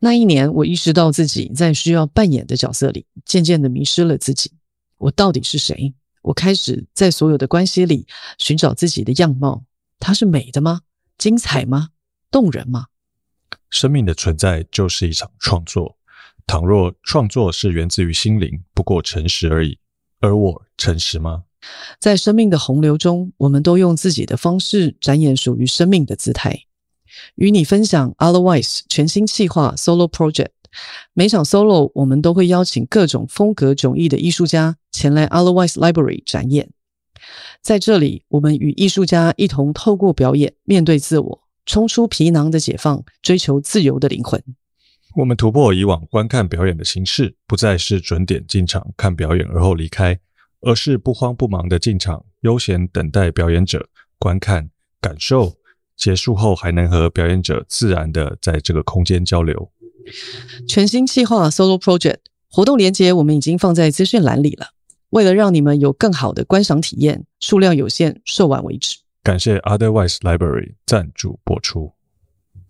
那一年，我意识到自己在需要扮演的角色里，渐渐的迷失了自己。我到底是谁？我开始在所有的关系里寻找自己的样貌。它是美的吗？精彩吗？动人吗？生命的存在就是一场创作。倘若创作是源自于心灵，不过诚实而已。而我诚实吗？在生命的洪流中，我们都用自己的方式展演属于生命的姿态。与你分享 Otherwise 全新企划 Solo Project。每场 Solo，我们都会邀请各种风格迥异的艺术家前来 Otherwise Library 展演。在这里，我们与艺术家一同透过表演面对自我，冲出皮囊的解放，追求自由的灵魂。我们突破以往观看表演的形式，不再是准点进场看表演而后离开，而是不慌不忙的进场，悠闲等待表演者观看、感受。结束后还能和表演者自然的在这个空间交流。全新计划 Solo Project 活动链接我们已经放在资讯栏里了。为了让你们有更好的观赏体验，数量有限，售完为止。感谢 Otherwise Library 赞助播出。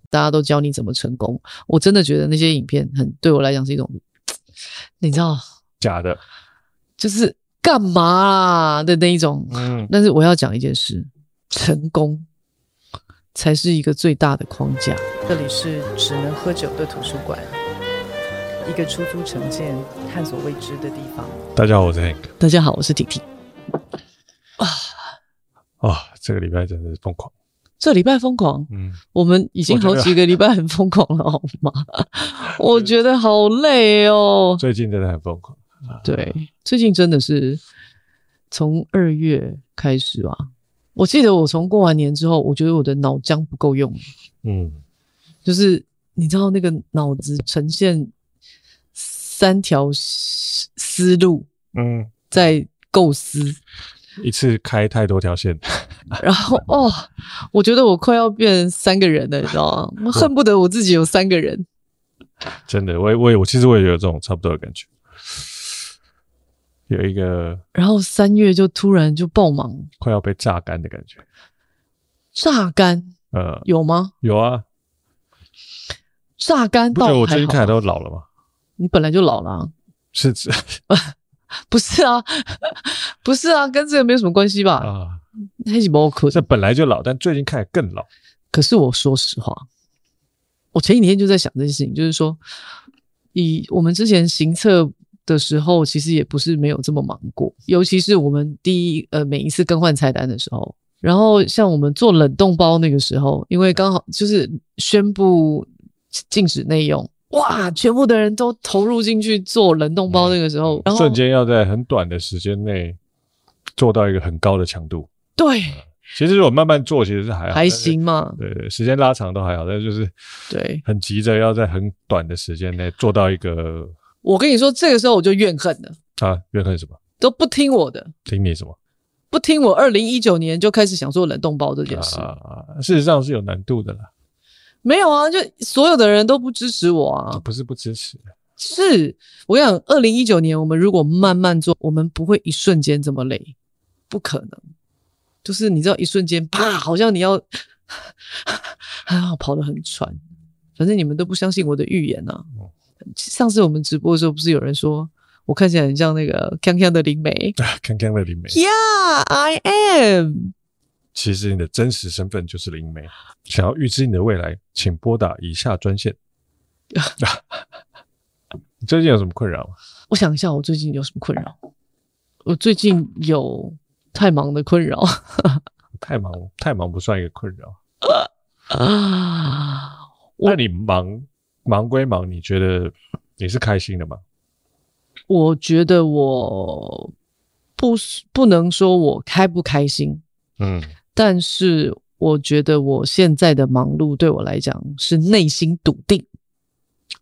大家都教你怎么成功，我真的觉得那些影片很对我来讲是一种，你知道假的，就是干嘛啊的那一种。嗯，但是我要讲一件事，成功。才是一个最大的框架。这里是只能喝酒的图书馆，一个出租城建、探索未知的地方。大家好，我是 Hank。大家好，我是婷婷。啊啊，这个礼拜真的是疯狂。这礼拜疯狂，嗯，我们已经好几个礼拜很疯狂了，好吗？我觉得好累哦。最近真的很疯狂。对，最近真的是从二月开始吧。我记得我从过完年之后，我觉得我的脑浆不够用，嗯，就是你知道那个脑子呈现三条思路，嗯，在构思，一次开太多条线，然后哦，我觉得我快要变三个人了，你知道吗？我恨不得我自己有三个人，真的，我也我也我其实我也有这种差不多的感觉。有一个，然后三月就突然就爆忙，快要被榨干的感觉。榨干？呃，有吗？有啊。榨干到？我最近看来都老了吗？你本来就老了啊。是指？不是啊，不是啊，跟这个没有什么关系吧？啊，黑起包可。这本来就老，但最近看来更老。可是我说实话，我前几天就在想这件事情，就是说，以我们之前行测。的时候，其实也不是没有这么忙过，尤其是我们第一呃每一次更换菜单的时候，然后像我们做冷冻包那个时候，因为刚好就是宣布禁止内用，哇，全部的人都投入进去做冷冻包那个时候，瞬间要在很短的时间内做到一个很高的强度。对，其实如果慢慢做，其实是还好还行嘛。对对，时间拉长都还好，但就是对很急着要在很短的时间内做到一个。我跟你说，这个时候我就怨恨了啊！怨恨什么？都不听我的，听你什么？不听我。二零一九年就开始想做冷冻包这件事啊，事实上是有难度的啦。没有啊，就所有的人都不支持我啊。不是不支持，是我跟你讲，二零一九年我们如果慢慢做，我们不会一瞬间这么累，不可能。就是你知道，一瞬间啪，好像你要还 好跑得很喘，反正你们都不相信我的预言啊。嗯上次我们直播的时候，不是有人说我看起来很像那个康康的灵媒？康康的灵媒。Yeah, I am。其实你的真实身份就是灵媒。想要预知你的未来，请拨打以下专线。你最近有什么困扰吗？我想一下，我最近有什么困扰？我最近有太忙的困扰。太忙，太忙不算一个困扰。啊，那你忙？忙归忙，你觉得你是开心的吗？我觉得我不不能说我开不开心，嗯，但是我觉得我现在的忙碌对我来讲是内心笃定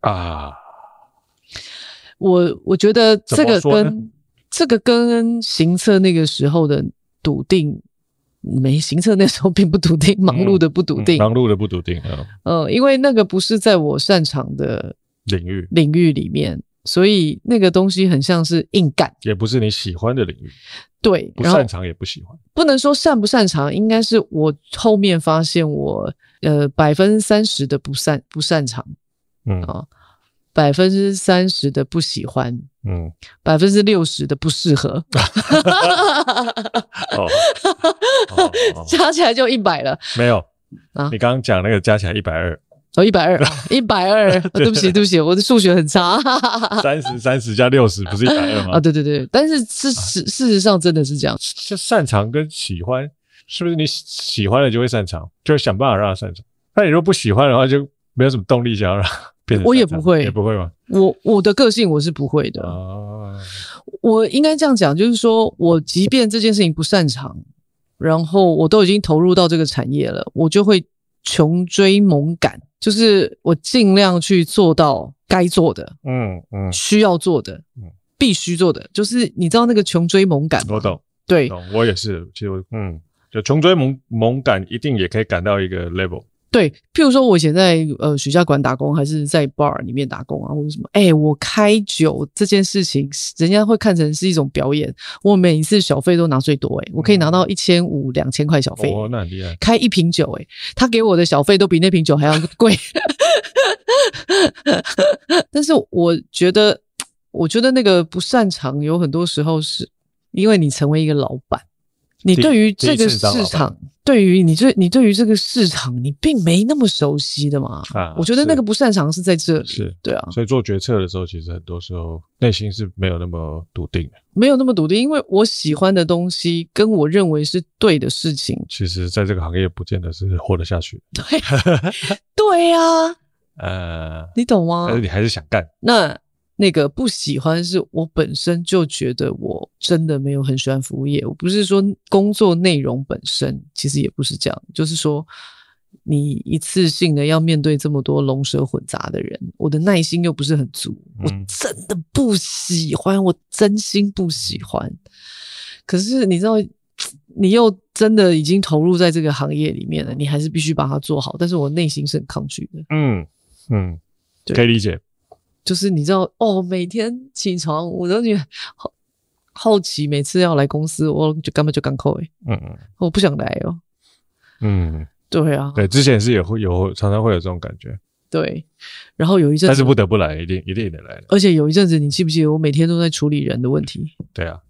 啊。我我觉得这个跟这个跟行测那个时候的笃定。没行测那时候并不笃定，忙碌的不笃定，嗯嗯、忙碌的不笃定啊。呃，因为那个不是在我擅长的领域。领域里面，所以那个东西很像是硬干，也不是你喜欢的领域。对，不擅长也不喜欢，不能说擅不擅长，应该是我后面发现我呃百分之三十的不擅不擅长，嗯。啊，百分之三十的不喜欢，嗯，百分之六十的不适合，哦，加起来就一百了。没有。啊？你刚刚讲那个加起来一百二，哦，一百二，一百二，对不起，对。不起，我的数学很差。三十三十加六十不是一百二吗？啊，对对对，但是事实事实上真的是这样，就擅长跟喜欢，是不是你喜欢了就会擅长，就是想办法让他擅长。那你如果不喜欢的话，就没有什么动力想要让他变成。我也不会，也不会吗？我我的个性我是不会的。啊，我应该这样讲，就是说我即便这件事情不擅长，然后我都已经投入到这个产业了，我就会穷追猛赶，就是我尽量去做到该做的，嗯嗯，需要做的，嗯，必须做的，就是你知道那个穷追猛赶吗？我懂，对，懂，我也是，其实我嗯，就穷追猛猛赶，一定也可以赶到一个 level。对，譬如说我以前在呃许家馆打工，还是在 bar 里面打工啊，或者什么，哎，我开酒这件事情，人家会看成是一种表演。我每一次小费都拿最多，哎，我可以拿到一千五、两千块小费。哦，那很厉害。开一瓶酒，哎，他给我的小费都比那瓶酒还要 贵。但是我觉得，我觉得那个不擅长，有很多时候是因为你成为一个老板。你对于这个市场，对于你这，你对于这个市场，你并没那么熟悉的嘛。啊，我觉得那个不擅长是在这里，是对啊。所以做决策的时候，其实很多时候内心是没有那么笃定的，没有那么笃定，因为我喜欢的东西跟我认为是对的事情，其实在这个行业不见得是活得下去。对，对呀、啊，呃，你懂吗？但是你还是想干。那。那个不喜欢是我本身就觉得我真的没有很喜欢服务业，我不是说工作内容本身，其实也不是这样，就是说你一次性的要面对这么多龙蛇混杂的人，我的耐心又不是很足，我真的不喜欢，我真心不喜欢。可是你知道，你又真的已经投入在这个行业里面了，你还是必须把它做好。但是我内心是很抗拒的，嗯嗯，可以理解。就是你知道哦，每天起床我都觉得好好奇，每次要来公司，我就根本就赶扣诶，嗯嗯，我不想来哦，嗯，对啊，对，之前是也会有常常会有这种感觉，对，然后有一阵子，但是不得不来，一定一定得来，而且有一阵子，你记不记得我每天都在处理人的问题？对啊，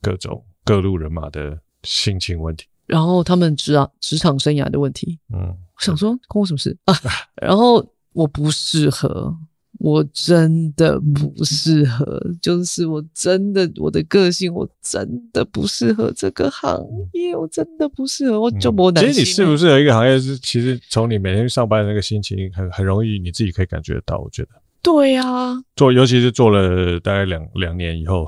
各种各路人马的心情问题，然后他们职啊职场生涯的问题，嗯，我想说关我什么事啊？然后我不适合。我真的不适合，就是我真的我的个性，我真的不适合这个行业，我真的不适合，我就没耐心。其实你适不适合一个行业，是其实从你每天上班的那个心情，很很容易你自己可以感觉得到。我觉得，对啊，做尤其是做了大概两两年以后，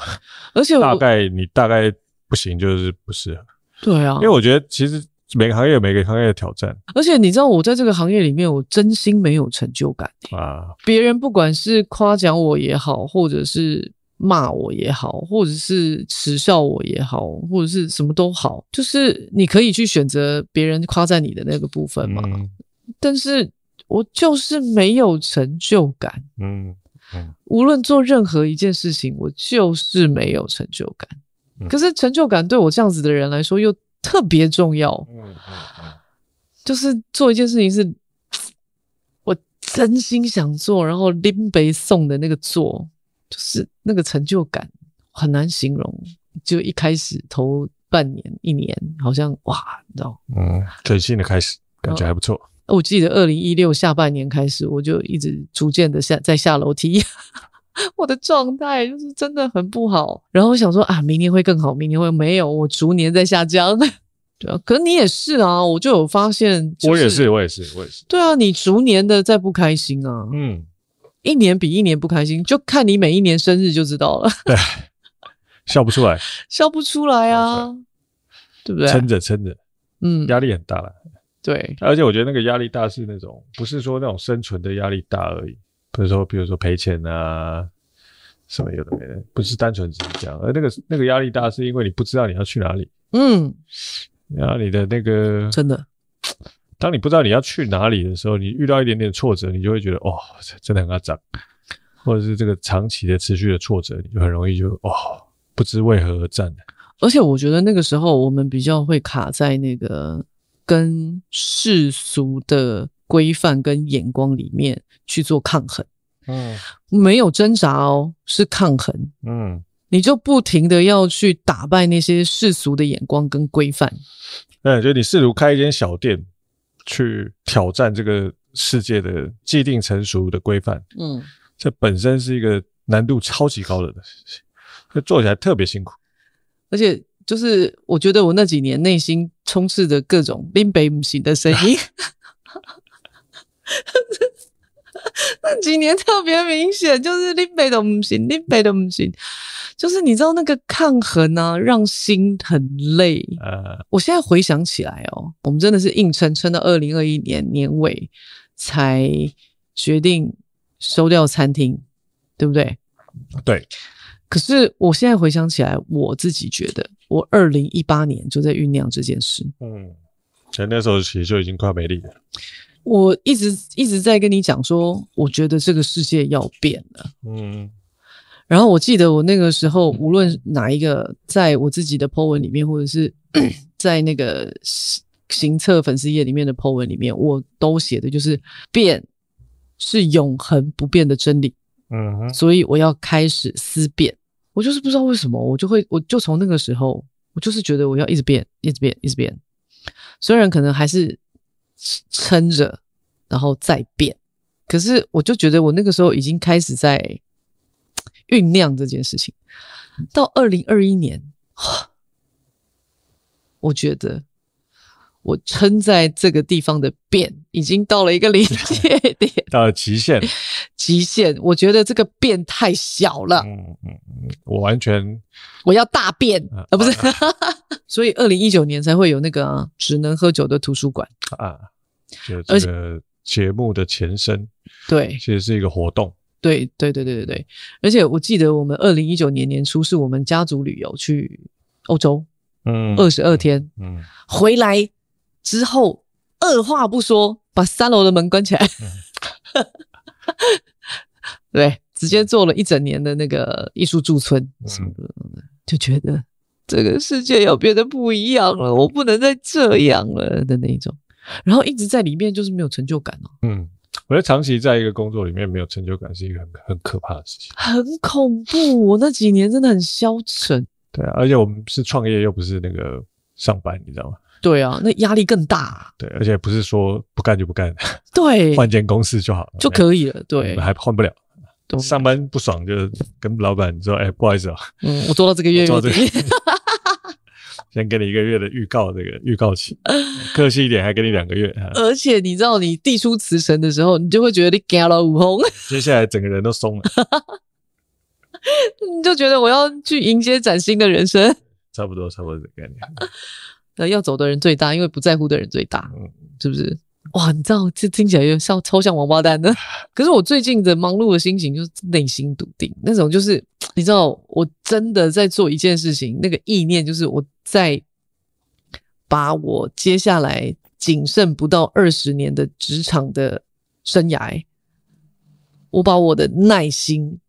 而且大概你大概不行，就是不适合。对啊，因为我觉得其实。每个行业有每个行业的挑战，而且你知道，我在这个行业里面，我真心没有成就感啊！别人不管是夸奖我也好，或者是骂我也好，或者是耻笑我也好，或者是什么都好，就是你可以去选择别人夸赞你的那个部分嘛。嗯、但是我就是没有成就感。嗯嗯，无论做任何一件事情，我就是没有成就感。嗯、可是成就感对我这样子的人来说又。特别重要，嗯嗯嗯，就是做一件事情是，我真心想做，然后拎杯送的那个做，就是那个成就感很难形容。就一开始头半年一年，好像哇，你知道，嗯，全新的开始，感觉还不错。我记得二零一六下半年开始，我就一直逐渐的下在下楼梯。我的状态就是真的很不好，然后我想说啊，明年会更好，明年会没有，我逐年在下降。对啊，可是你也是啊，我就有发现，就是，我也是，我也是，我也是。对啊，你逐年的在不开心啊，嗯，一年比一年不开心，就看你每一年生日就知道了。对，笑不出来，笑不出来啊，对不对？撑着撑着，嗯，压力很大了。对，而且我觉得那个压力大是那种，不是说那种生存的压力大而已。比如说，比如说赔钱啊，什么有的没的，不是单纯只是这样。而那个那个压力大，是因为你不知道你要去哪里。嗯，然后你的那个真的，当你不知道你要去哪里的时候，你遇到一点点挫折，你就会觉得哦，真的很阿涨，或者是这个长期的持续的挫折，你就很容易就哦，不知为何而战。而且我觉得那个时候我们比较会卡在那个跟世俗的规范跟眼光里面去做抗衡，嗯，没有挣扎哦，是抗衡，嗯，你就不停的要去打败那些世俗的眼光跟规范。嗯，就你试图开一间小店，去挑战这个世界的既定成熟的规范，嗯，这本身是一个难度超级高的事情，就做起来特别辛苦，而且就是我觉得我那几年内心充斥着各种 林北不行的声音。那几年特别明显，就是林北都不行，林北都不行，就是你知道那个抗衡啊，让心很累。呃，我现在回想起来哦，我们真的是硬撑撑到二零二一年年尾才决定收掉餐厅，对不对？对。可是我现在回想起来，我自己觉得，我二零一八年就在酝酿这件事。嗯，其实那时候其实就已经快没力了。我一直一直在跟你讲说，我觉得这个世界要变了。嗯，然后我记得我那个时候，无论哪一个，在我自己的 po 文里面，或者是 在那个行测粉丝页里面的 po 文里面，我都写的就是变是永恒不变的真理。嗯哼，所以我要开始思变。我就是不知道为什么，我就会，我就从那个时候，我就是觉得我要一直变，一直变，一直变。虽然可能还是。撑着，然后再变。可是，我就觉得我那个时候已经开始在酝酿这件事情。到二零二一年，我觉得我撑在这个地方的变已经到了一个临界 点，到了极限。极限，我觉得这个变太小了。嗯嗯嗯，我完全我要大变啊，啊，不是。所以，二零一九年才会有那个、啊、只能喝酒的图书馆啊。就这个节目的前身，对，其实是一个活动。对，对，对，对，对，对。而且我记得我们二零一九年年初是我们家族旅游去欧洲，嗯，二十二天，嗯，回来之后二话不说把三楼的门关起来，嗯、对，直接做了一整年的那个艺术驻村什么的，嗯，就觉得这个世界要变得不一样了，我不能再这样了的那一种。然后一直在里面就是没有成就感哦。嗯，我觉得长期在一个工作里面没有成就感是一个很 很可怕的事情，很恐怖。我那几年真的很消沉。对啊，而且我们是创业，又不是那个上班，你知道吗？对啊，那压力更大。对，而且不是说不干就不干，对，换间公司就好了就可以了。对，还换不了。上班不爽就跟老板说：“哎，不好意思啊，嗯，我做到这个月月底。”先给你一个月的预告，这个预告期，客气一点还给你两个月。而且你知道，你递出辞呈的时候，你就会觉得你干了五红，接下来整个人都松了，你就觉得我要去迎接崭新的人生。差不多，差不多这个概念。那要走的人最大，因为不在乎的人最大，嗯，是不是？哇，你知道这听起来又像超像王八蛋的。可是我最近的忙碌的心情就是内心笃定，那种就是你知道，我真的在做一件事情，那个意念就是我。在把我接下来仅剩不到二十年的职场的生涯，我把我的耐心、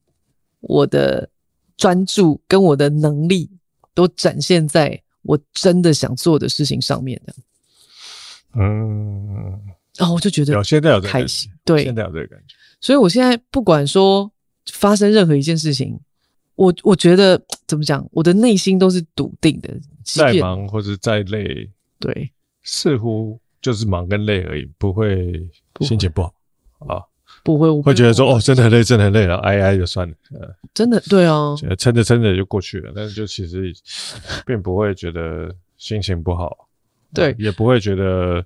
我的专注跟我的能力都展现在我真的想做的事情上面的。嗯，然后我就觉得有，现在有这个感觉，对，现在有这个感觉。所以我现在不管说发生任何一件事情。我我觉得怎么讲，我的内心都是笃定的。再忙或者再累，对，似乎就是忙跟累而已，不会心情不好啊，不会，会觉得说哦，真的很累，真的很累了，挨挨就算了。呃真的对啊，撑着撑着就过去了，但是就其实 并不会觉得心情不好，对，也不会觉得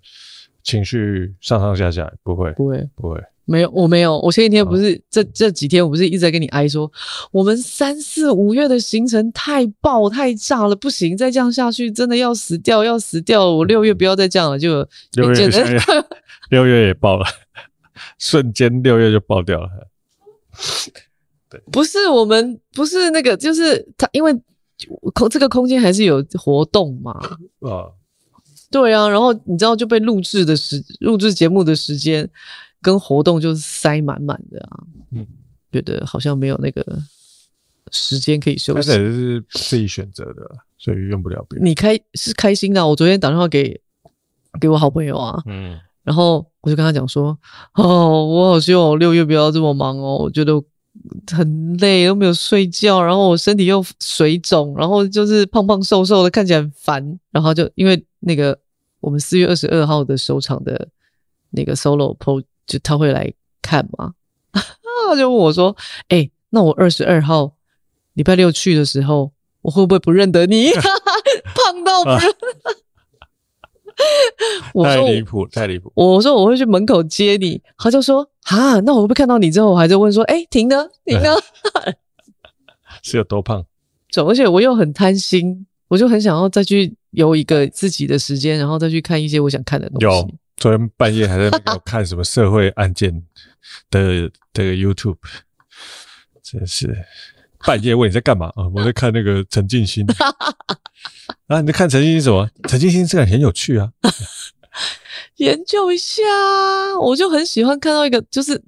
情绪上上下下，不会，不会，不会。没有，我没有。我前几天不是、哦、这这几天，我不是一直在跟你哀说，我们三四五月的行程太爆太炸了，不行，再这样下去真的要死掉，要死掉了。我六月不要再这样了，就六月 六月也爆了，瞬间六月就爆掉了。对，不是我们不是那个，就是他，因为空这个空间还是有活动嘛。啊、哦，对啊，然后你知道就被录制的时录制节目的时间。跟活动就是塞满满的啊，嗯，觉得好像没有那个时间可以休息。是自己选择的，所以用不了别人。你开是开心的，我昨天打电话给给我好朋友啊，嗯，然后我就跟他讲说：“哦，我好希望我六月不要这么忙哦，我觉得很累，又没有睡觉，然后我身体又水肿，然后就是胖胖瘦瘦的，看起来很烦。然后就因为那个我们四月二十二号的首场的那个 solo po，就他会来看嘛，他就问我说：‘哎、欸，那我二十二号礼拜六去的时候，我会不会不认得你？’ 胖到不认。啊 ”我说太离谱，太离谱！我说我会去门口接你，他就说啊，那我会不会看到你之后，我还在问说，哎、欸，停呢，停呢？是有多胖？而且我又很贪心，我就很想要再去有一个自己的时间，然后再去看一些我想看的东西。有，昨天半夜还在那个 看什么社会案件的这个 YouTube，真是半夜问你在干嘛啊？我在看那个陈进兴。啊！你在看陈星星什么？陈星星这个人很有趣啊，研究一下。我就很喜欢看到一个，就是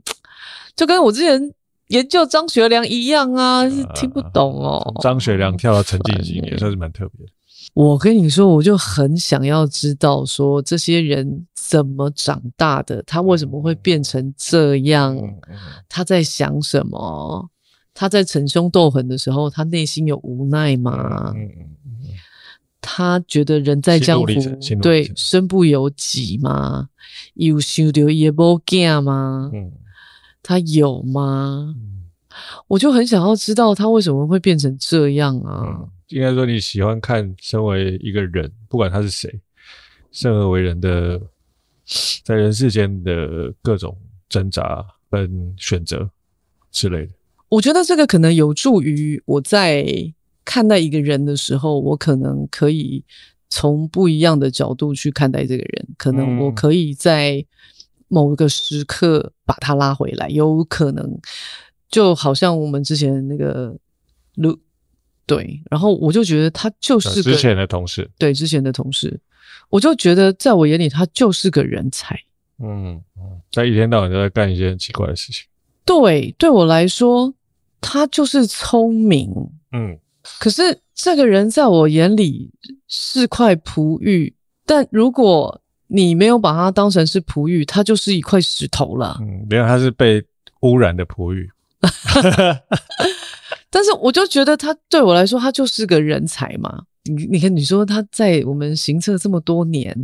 就跟我之前研究张学良一样啊，是听不懂哦。张学良跳到陈进兴也算是蛮特别的。我跟你说，我就很想要知道说这些人怎么长大的，他为什么会变成这样？他在想什么？他在逞凶斗狠的时候，他内心有无奈吗？他觉得人在江湖，对，身不由己吗？有想到也无惊吗？嗯，他有吗？嗯，我就很想要知道他为什么会变成这样啊？嗯，应该说你喜欢看身为一个人，不管他是谁，生而为人的，在人世间的各种挣扎跟选择之类的。我觉得这个可能有助于我在。看待一个人的时候，我可能可以从不一样的角度去看待这个人。可能我可以在某一个时刻把他拉回来，有可能就好像我们之前那个卢，对，然后我就觉得他就是个之前的同事，对，之前的同事，我就觉得在我眼里他就是个人才。嗯嗯，在一天到晚都在干一些很奇怪的事情。对，对我来说，他就是聪明。嗯。可是这个人在我眼里是块璞玉，但如果你没有把他当成是璞玉，他就是一块石头了。嗯，没有，他是被污染的璞玉。但是我就觉得他对我来说，他就是个人才嘛。你你看，你说他在我们行测这么多年，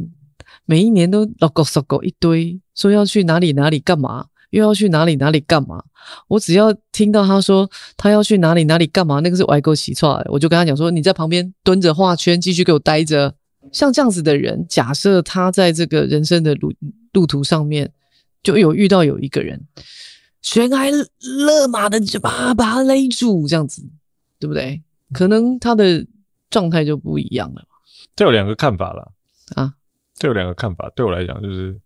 每一年都 logo logo 一堆，说要去哪里哪里干嘛。又要去哪里哪里干嘛？我只要听到他说他要去哪里哪里干嘛，那个是歪狗起错，我就跟他讲说：你在旁边蹲着画圈，继续给我待着。像这样子的人，假设他在这个人生的路路途上面，就有遇到有一个人悬崖勒马的就把把他勒住，这样子，对不对？可能他的状态就不一样了。这有两个看法了啊，这有两个看法。对我来讲，就是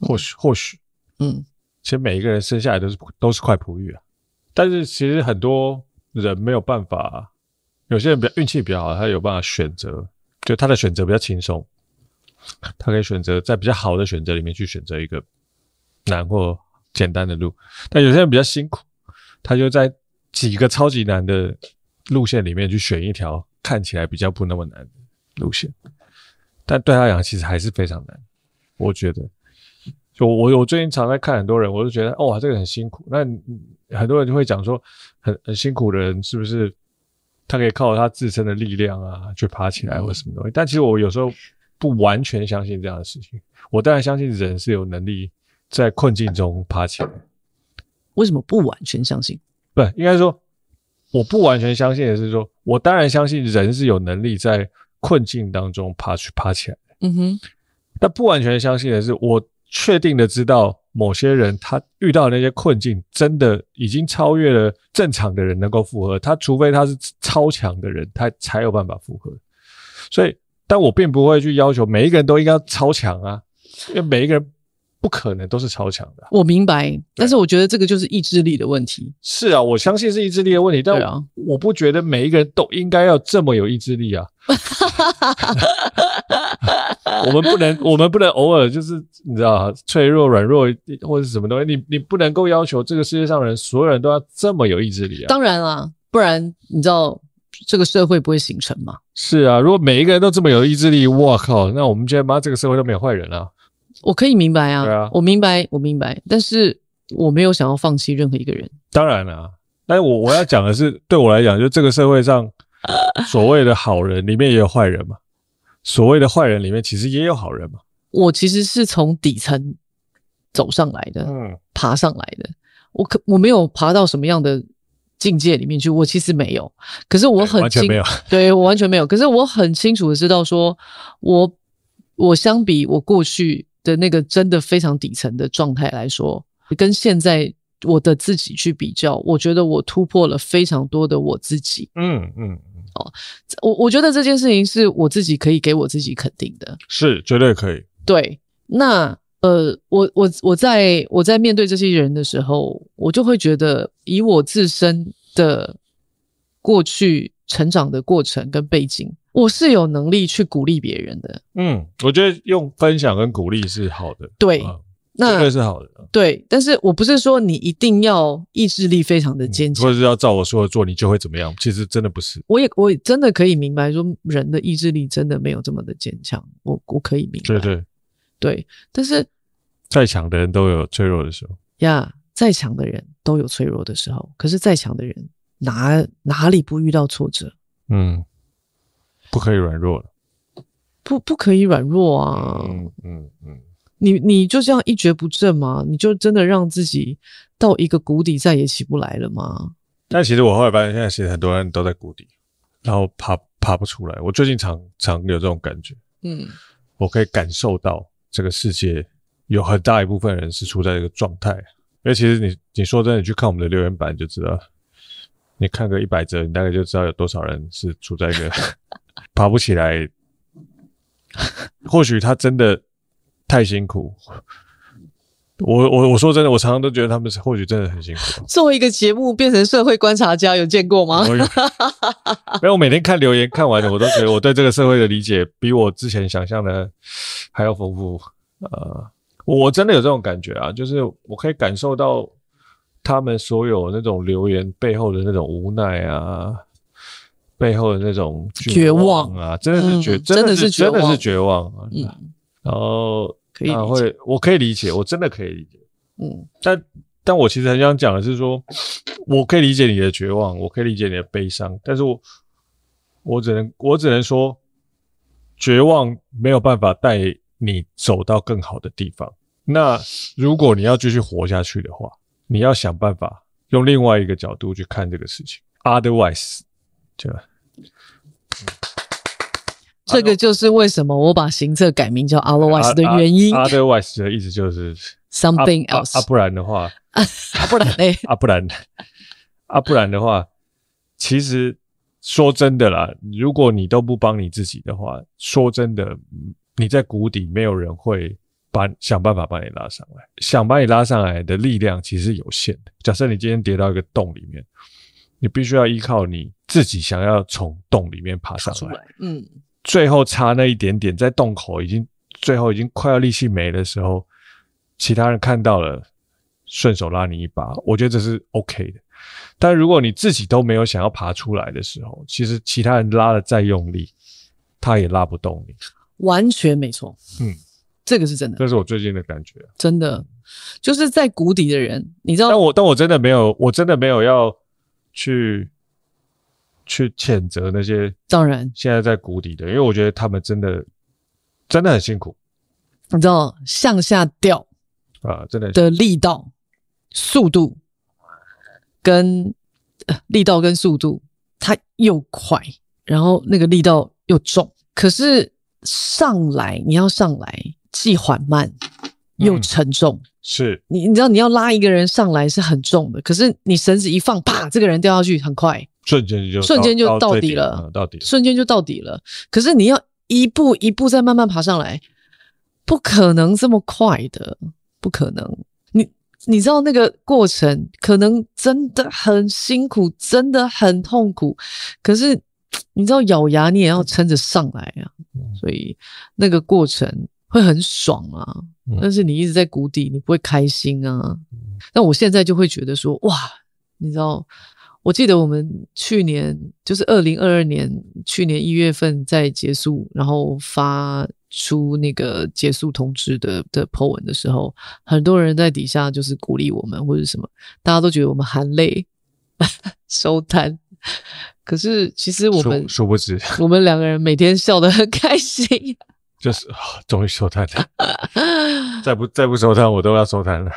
或许或许，嗯。其实每一个人生下来都是都是块璞玉啊，但是其实很多人没有办法，有些人比较运气比较好，他有办法选择，就他的选择比较轻松，他可以选择在比较好的选择里面去选择一个难或简单的路，但有些人比较辛苦，他就在几个超级难的路线里面去选一条看起来比较不那么难的路线，但对他来讲其实还是非常难，我觉得。就我我最近常在看很多人，我就觉得哇，这个很辛苦。那很多人就会讲说，很很辛苦的人是不是他可以靠他自身的力量啊去爬起来或什么东西？但其实我有时候不完全相信这样的事情。我当然相信人是有能力在困境中爬起来。为什么不完全相信？不，应该说我不完全相信的是说，我当然相信人是有能力在困境当中爬去爬起来。嗯哼，但不完全相信的是我。确定的知道，某些人他遇到的那些困境，真的已经超越了正常的人能够负荷。他除非他是超强的人，他才有办法负荷。所以，但我并不会去要求每一个人都应该超强啊，因为每一个人不可能都是超强的。我明白，但是我觉得这个就是意志力的问题。是啊，我相信是意志力的问题，但我不觉得每一个人都应该要这么有意志力啊。我们不能，我们不能偶尔就是你知道，脆弱、软弱或者是什么东西，你你不能够要求这个世界上人所有人都要这么有意志力啊。当然啦，不然你知道这个社会不会形成吗？是啊，如果每一个人都这么有意志力，我靠，那我们今天妈这个社会都没有坏人啊。我可以明白啊，对啊，我明白，我明白，但是我没有想要放弃任何一个人。当然了，但是我我要讲的是，对我来讲，就这个社会上所谓的好人里面也有坏人嘛，所谓的坏人里面其实也有好人嘛。我其实是从底层走上来的，嗯，爬上来的。我可我没有爬到什么样的境界里面去，我其实没有。可是我很完全没有，对，我完全没有。可是我很清楚的知道说，说我我相比我过去的那个真的非常底层的状态来说，跟现在我的自己去比较，我觉得我突破了非常多的我自己。嗯嗯，哦，我我觉得这件事情是我自己可以给我自己肯定的，是绝对可以。对，那。呃，我我我在我在面对这些人的时候，我就会觉得，以我自身的过去成长的过程跟背景，我是有能力去鼓励别人的。嗯，我觉得用分享跟鼓励是好的。对，嗯、那这个是好的。对，但是我不是说你一定要意志力非常的坚强，或者是要照我说的做，你就会怎么样？其实真的不是。我也我也真的可以明白，说人的意志力真的没有这么的坚强。我我可以明白。对对对，但是。再强的人都有脆弱的时候呀，yeah, 再强的人都有脆弱的时候。可是再强的人哪哪里不遇到挫折？嗯，不可以软弱了，不不可以软弱啊！嗯嗯嗯，你你就这样一蹶不振吗？你就真的让自己到一个谷底再也起不来了吗？但其实我后来发现，现在其实很多人都在谷底，然后爬爬不出来。我最近常常有这种感觉，嗯，我可以感受到这个世界。有很大一部分人是处在一个状态，因为其实你你说真的，你去看我们的留言板就知道，你看个一百则，你大概就知道有多少人是处在一个 爬不起来。或许他真的太辛苦，我我我说真的，我常常都觉得他们是或许真的很辛苦。作为一个节目变成社会观察家，有见过吗？没有，我每天看留言看完了，我都觉得我对这个社会的理解比我之前想象的还要丰富，呃。我真的有这种感觉啊，就是我可以感受到他们所有那种留言背后的那种无奈啊，背后的那种绝望啊，望真的是绝，嗯、真的是真的是绝望啊。嗯，然后可以会，我可以理解，我真的可以理解。嗯，但但我其实很想讲的是说，我可以理解你的绝望，我可以理解你的悲伤，但是我我只能我只能说，绝望没有办法带。你走到更好的地方。那如果你要继续活下去的话，你要想办法用另外一个角度去看这个事情。Otherwise，就、嗯、这个就是为什么我把行测改名叫 Otherwise 的原因。Otherwise 的意思就是 something else。啊，不然的话，啊不然呢？啊不然，啊不然的话，其实说真的啦，如果你都不帮你自己的话，说真的。你在谷底，没有人会把想办法把你拉上来。想把你拉上来的力量其实有限的。假设你今天跌到一个洞里面，你必须要依靠你自己，想要从洞里面爬上来。嗯，最后差那一点点，在洞口已经最后已经快要力气没的时候，其他人看到了，顺手拉你一把，我觉得这是 OK 的。但如果你自己都没有想要爬出来的时候，其实其他人拉的再用力，他也拉不动你。完全没错，嗯，这个是真的，这是我最近的感觉，真的。就是在谷底的人，你知道，但我但我真的没有，我真的没有要去去谴责那些当然现在在谷底的，因为我觉得他们真的真的很辛苦，你知道向下掉啊，真的的力道、速度跟力道跟速度，它又快，然后那个力道又重，可是。上来，你要上来，既缓慢又沉重。嗯、是你，你知道你要拉一个人上来是很重的，可是你绳子一放，啪，这个人掉下去很快，瞬间就瞬间就到底了，到底了，瞬间就到底了。可是你要一步一步再慢慢爬上来，不可能这么快的，不可能。你你知道那个过程可能真的很辛苦，真的很痛苦，可是。你知道咬牙你也要撑着上来啊，所以那个过程会很爽啊。但是你一直在谷底，你不会开心啊。那我现在就会觉得说，哇，你知道，我记得我们去年就是二零二二年去年一月份在结束，然后发出那个结束通知的的 po 文的时候，很多人在底下就是鼓励我们或者什么，大家都觉得我们含泪 收摊。可是其实我们殊不知，我们两个人每天笑得很开心。就是终于收摊了，再不再不收摊，我都要收摊了。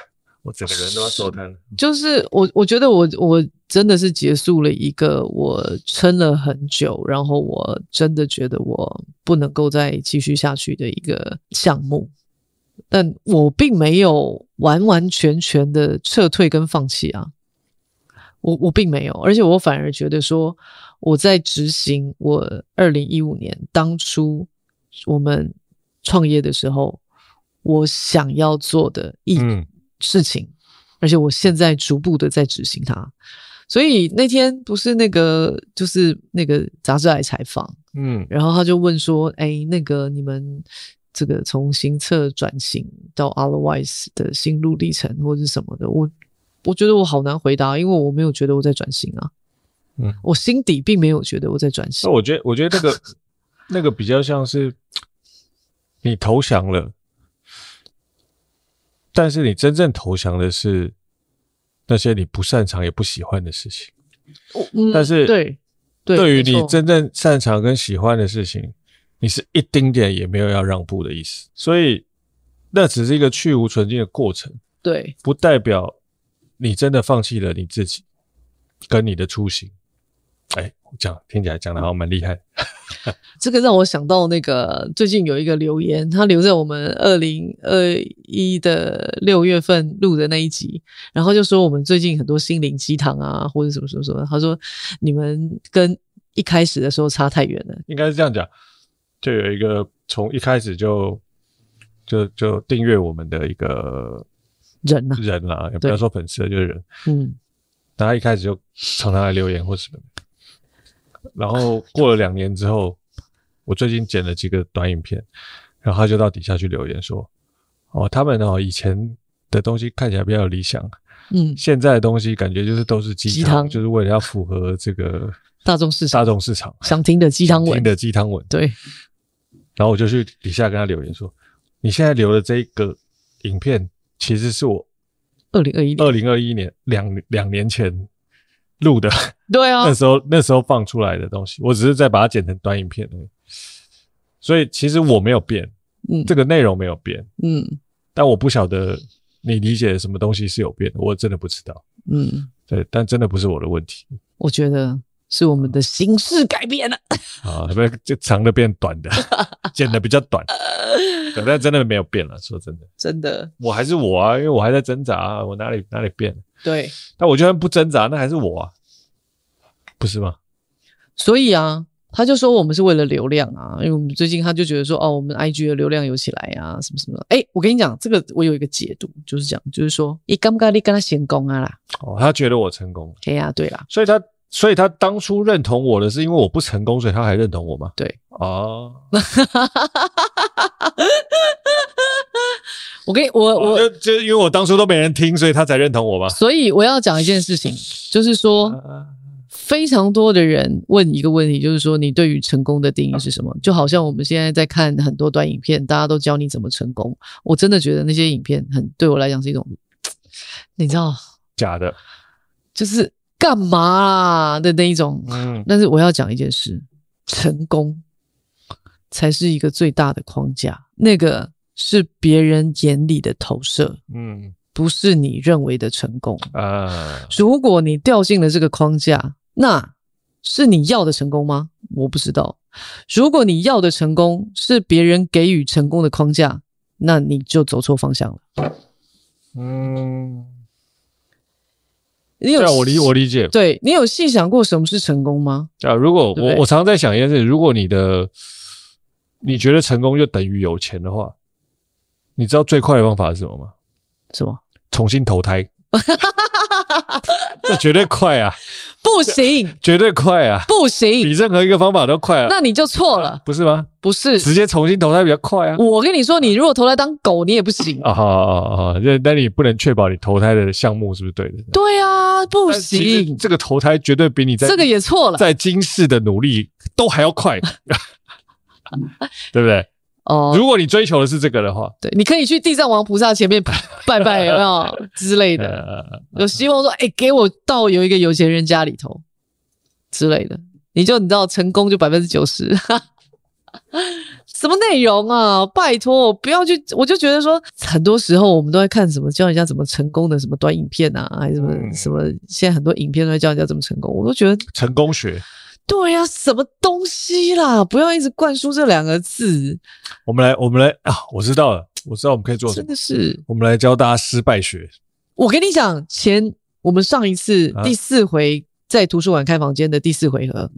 我整个人都要收摊了。就是我，我觉得我我真的是结束了一个我撑了很久，然后我真的觉得我不能够再继续下去的一个项目。但我并没有完完全全的撤退跟放弃啊，我我并没有，而且我反而觉得说我在执行我二零一五年当初。我们创业的时候，我想要做的一事情，嗯、而且我现在逐步的在执行它。所以那天不是那个，就是那个杂志来采访，嗯，然后他就问说：“哎，那个你们这个从行测转型到 Otherwise 的心路历程，或者是什么的？”我我觉得我好难回答，因为我没有觉得我在转型啊，嗯，我心底并没有觉得我在转型。那我觉得，我觉得这个。那个比较像是你投降了，但是你真正投降的是那些你不擅长也不喜欢的事情。嗯、但是对，对于你真正擅长跟喜欢的事情，你是一丁点也没有要让步的意思。所以那只是一个去芜存菁的过程，对，不代表你真的放弃了你自己跟你的初心。哎，讲听起来讲的好像蛮厉害的。这个让我想到那个最近有一个留言，他留在我们二零二一的六月份录的那一集，然后就说我们最近很多心灵鸡汤啊，或者什么什么什么。他说你们跟一开始的时候差太远了。应该是这样讲，就有一个从一开始就就就订阅我们的一个人啊，人啊，也不要说粉丝了，就是人。嗯，大家一开始就常常来留言或什么。然后过了两年之后，我最近剪了几个短影片，然后他就到底下去留言说：“哦，他们哦以前的东西看起来比较有理想，嗯，现在的东西感觉就是都是鸡汤，鸡汤就是为了要符合这个大众市场，大众市场想听的鸡汤文，听的鸡汤文。对。然后我就去底下跟他留言说：你现在留的这一个影片，其实是我二零二一二零二一年两两年前。”录的，对啊，那时候那时候放出来的东西，我只是在把它剪成短影片而已。所以其实我没有变，嗯，这个内容没有变，嗯，但我不晓得你理解的什么东西是有变的，我真的不知道，嗯，对，但真的不是我的问题，我觉得是我们的形式改变了，啊，不是就长的变短的，剪的比较短，但真的没有变了，说真的，真的，我还是我啊，因为我还在挣扎啊，我哪里哪里变了？对，但我就算不挣扎，那还是我啊，不是吗？所以啊，他就说我们是为了流量啊，因为我们最近他就觉得说，哦，我们 IG 的流量有起来啊，什么什么。哎，我跟你讲，这个我有一个解读，就是讲，就是说，你敢不敢你跟他成功啊啦？哦，他觉得我成功。对呀，对啦，所以他，所以他当初认同我的是因为我不成功，所以他还认同我吗？对，哦。我跟我我就就因为我当初都没人听，所以他才认同我吧？所以我要讲一件事情，就是说，非常多的人问一个问题，就是说，你对于成功的定义是什么？就好像我们现在在看很多短影片，大家都教你怎么成功。我真的觉得那些影片很对我来讲是一种，你知道，假的，就是干嘛啊的那一种。嗯，但是我要讲一件事，成功才是一个最大的框架，那个。是别人眼里的投射，嗯，不是你认为的成功啊。如果你掉进了这个框架，那是你要的成功吗？我不知道。如果你要的成功是别人给予成功的框架，那你就走错方向了。嗯，你有我理我理解，对，你有细想过什么是成功吗？啊，如果我我常常在想一件事，如果你的你觉得成功就等于有钱的话。你知道最快的方法是什么吗？什么？重新投胎，这绝对快啊！不行，绝对快啊！不行，比任何一个方法都快啊！那你就错了，不是吗？不是，直接重新投胎比较快啊！我跟你说，你如果投胎当狗，你也不行啊！好好好，那那你不能确保你投胎的项目是不是对的？对啊，不行，这个投胎绝对比你在这个也错了，在今世的努力都还要快，对不对？哦，如果你追求的是这个的话，对，你可以去地藏王菩萨前面 拜拜，有没有之类的？有希望说，哎，给我到有一个有钱人家里头之类的，你就你知道成功就百分之九十。什么内容啊？拜托，不要去！我就觉得说，很多时候我们都在看什么教人家怎么成功的什么短影片啊，还是什么、嗯、什么？现在很多影片都在教人家怎么成功，我都觉得成功学。对呀、啊，什么东西啦？不要一直灌输这两个字。我们来，我们来啊！我知道了，我知道我们可以做什么。真的是，我们来教大家失败学。我跟你讲，前我们上一次第四回在图书馆开房间的第四回合，啊、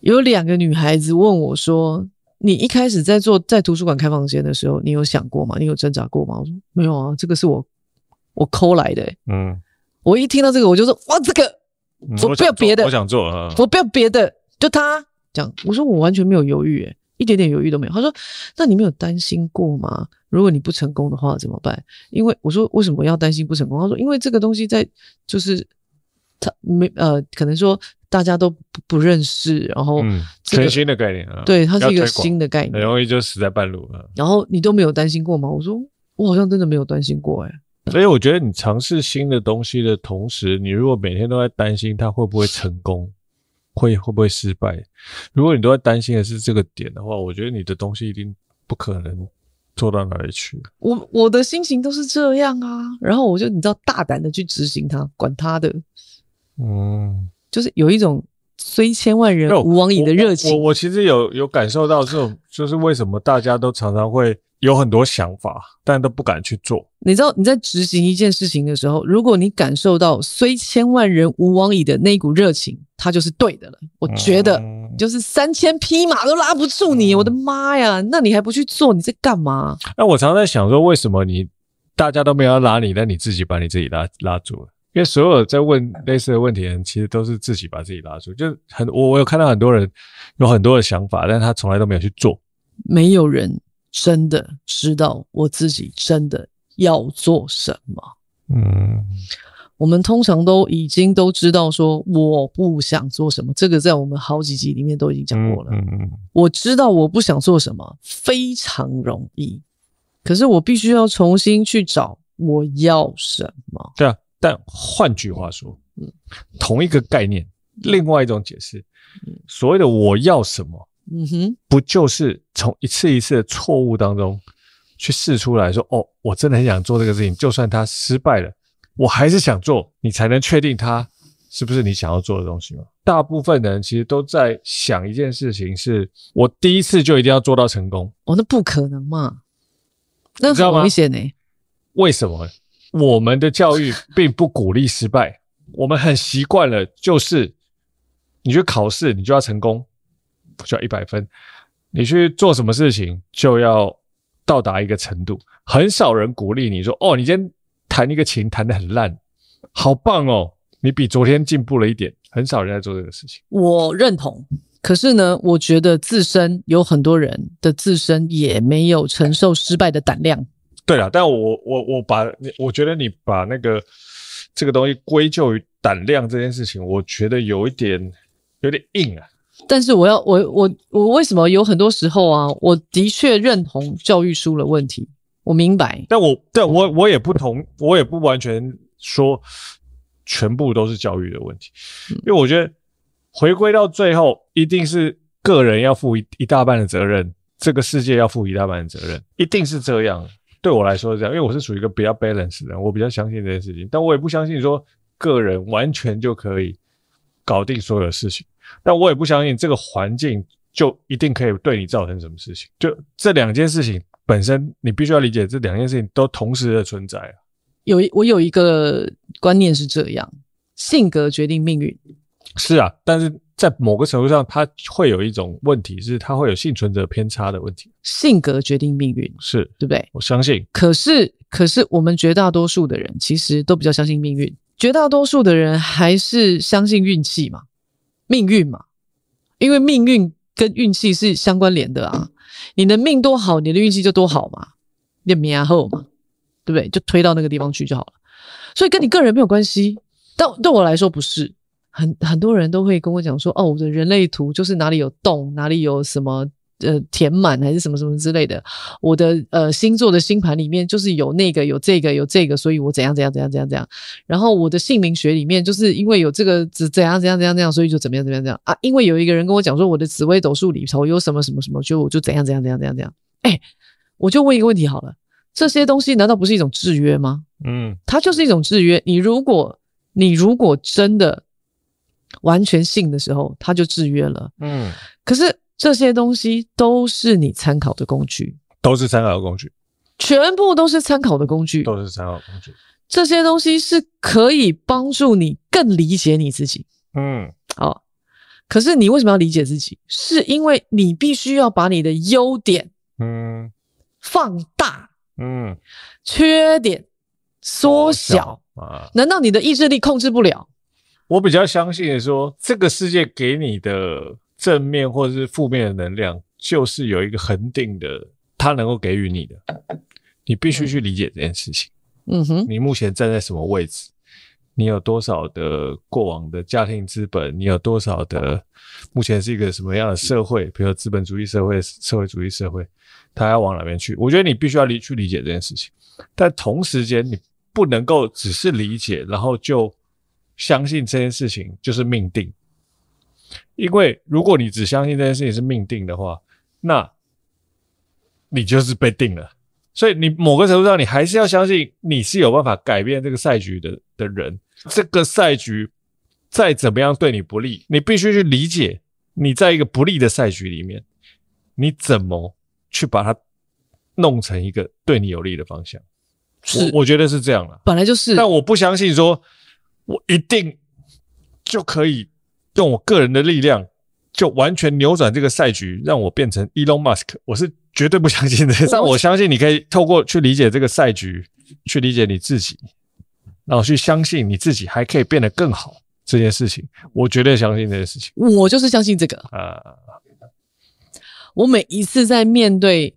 有两个女孩子问我说。你一开始在做在图书馆开房间的时候，你有想过吗？你有挣扎过吗？我说没有啊，这个是我我抠来的、欸。嗯，我一听到这个，我就说哇，这个我不要别的，我想做啊，我不要别的，就他讲。我说我完全没有犹豫、一点点犹豫都没有。他说，那你没有担心过吗？如果你不成功的话怎么办？因为我说为什么要担心不成功？他说因为这个东西在就是他没呃，可能说。大家都不不认识，然后、这个、全新的概念啊，对，它是一个新的概念，很容易就死在半路了。然后你都没有担心过吗？我说我好像真的没有担心过、欸，诶所以我觉得你尝试新的东西的同时，你如果每天都在担心它会不会成功，会会不会失败，如果你都在担心的是这个点的话，我觉得你的东西一定不可能做到哪里去。我我的心情都是这样啊，然后我就你知道大胆的去执行它，管它的，嗯。就是有一种虽千万人吾往矣的热情。我我，我其实有有感受到这种，就是为什么大家都常常会有很多想法，但都不敢去做。你知道你在执行一件事情的时候，如果你感受到虽千万人吾往矣的那一股热情，它就是对的了。我觉得就是三千匹马都拉不住你，我的妈呀！那你还不去做，你在干嘛？那我常常在想说，为什么你大家都没有要拉你，但你自己把你自己拉拉住了？因为所有在问类似的问题的人，其实都是自己把自己拉住。就很我我有看到很多人有很多的想法，但他从来都没有去做。没有人真的知道我自己真的要做什么。嗯，我们通常都已经都知道说我不想做什么，这个在我们好几集里面都已经讲过了。嗯嗯，我知道我不想做什么非常容易，可是我必须要重新去找我要什么。对啊。但换句话说，嗯，同一个概念，另外一种解释，所谓的我要什么，嗯哼，不就是从一次一次的错误当中去试出来说，哦，我真的很想做这个事情，就算它失败了，我还是想做，你才能确定它是不是你想要做的东西吗？大部分的人其实都在想一件事情，是我第一次就一定要做到成功，哦，那不可能嘛，那很危险呢？为什么？我们的教育并不鼓励失败，我们很习惯了，就是你去考试，你就要成功，就要一百分；你去做什么事情，就要到达一个程度。很少人鼓励你说：“哦，你今天弹一个琴弹得很烂，好棒哦，你比昨天进步了一点。”很少人在做这个事情。我认同，可是呢，我觉得自身有很多人的自身也没有承受失败的胆量。对了，但我我我把我觉得你把那个这个东西归咎于胆量这件事情，我觉得有一点有点硬啊。但是我要我我我为什么有很多时候啊，我的确认同教育书的问题，我明白。但我但我我也不同，我也不完全说全部都是教育的问题，因为我觉得回归到最后，一定是个人要负一一大半的责任，这个世界要负一大半的责任，一定是这样。对我来说是这样，因为我是属于一个比较 balance 的人，我比较相信这件事情，但我也不相信说个人完全就可以搞定所有的事情，但我也不相信这个环境就一定可以对你造成什么事情。就这两件事情本身，你必须要理解这两件事情都同时的存在啊。有我有一个观念是这样，性格决定命运。是啊，但是。在某个程度上，它会有一种问题，是它会有幸存者偏差的问题。性格决定命运，是对不对？我相信。可是，可是我们绝大多数的人其实都比较相信命运。绝大多数的人还是相信运气嘛，命运嘛，因为命运跟运气是相关联的啊。你的命多好，你的运气就多好嘛，你命后嘛，对不对？就推到那个地方去就好了。所以跟你个人没有关系。但对我来说不是。很很多人都会跟我讲说，哦，我的人类图就是哪里有洞，哪里有什么呃填满还是什么什么之类的。我的呃星座的星盘里面就是有那个有这个有这个，所以我怎样怎样怎样怎样怎样。然后我的姓名学里面就是因为有这个怎怎样怎样怎样怎样，所以就怎么样怎么样怎样啊。因为有一个人跟我讲说我的紫微斗数里头有什么什么什么，就我就怎样怎样怎样怎样怎样。哎，我就问一个问题好了，这些东西难道不是一种制约吗？嗯，它就是一种制约。你如果你如果真的完全信的时候，它就制约了。嗯，可是这些东西都是你参考的工具，都是参考的工具，全部都是参考的工具，都是参考的工具。这些东西是可以帮助你更理解你自己。嗯，好。可是你为什么要理解自己？是因为你必须要把你的优点，嗯，放大，嗯，缺点缩小啊？难道你的意志力控制不了？我比较相信的说，这个世界给你的正面或者是负面的能量，就是有一个恒定的，它能够给予你的，你必须去理解这件事情。嗯哼，你目前站在什么位置？你有多少的过往的家庭资本？你有多少的目前是一个什么样的社会？比如说资本主义社会、社会主义社会，它要往哪边去？我觉得你必须要理去理解这件事情，但同时间你不能够只是理解，然后就相信这件事情就是命定。因为如果你只相信这件事情是命定的话，那你就是被定了。所以你某个程度上，你还是要相信你是有办法改变这个赛局的的人。这个赛局再怎么样对你不利，你必须去理解你在一个不利的赛局里面，你怎么去把它弄成一个对你有利的方向。是，我，我觉得是这样了。本来就是，但我不相信说，我一定就可以用我个人的力量就完全扭转这个赛局，让我变成 Elon Musk。我是。绝对不相信的，但我相信你可以透过去理解这个赛局，去理解你自己，然后去相信你自己还可以变得更好这件事情。我绝对相信这件事情。我就是相信这个啊！我每一次在面对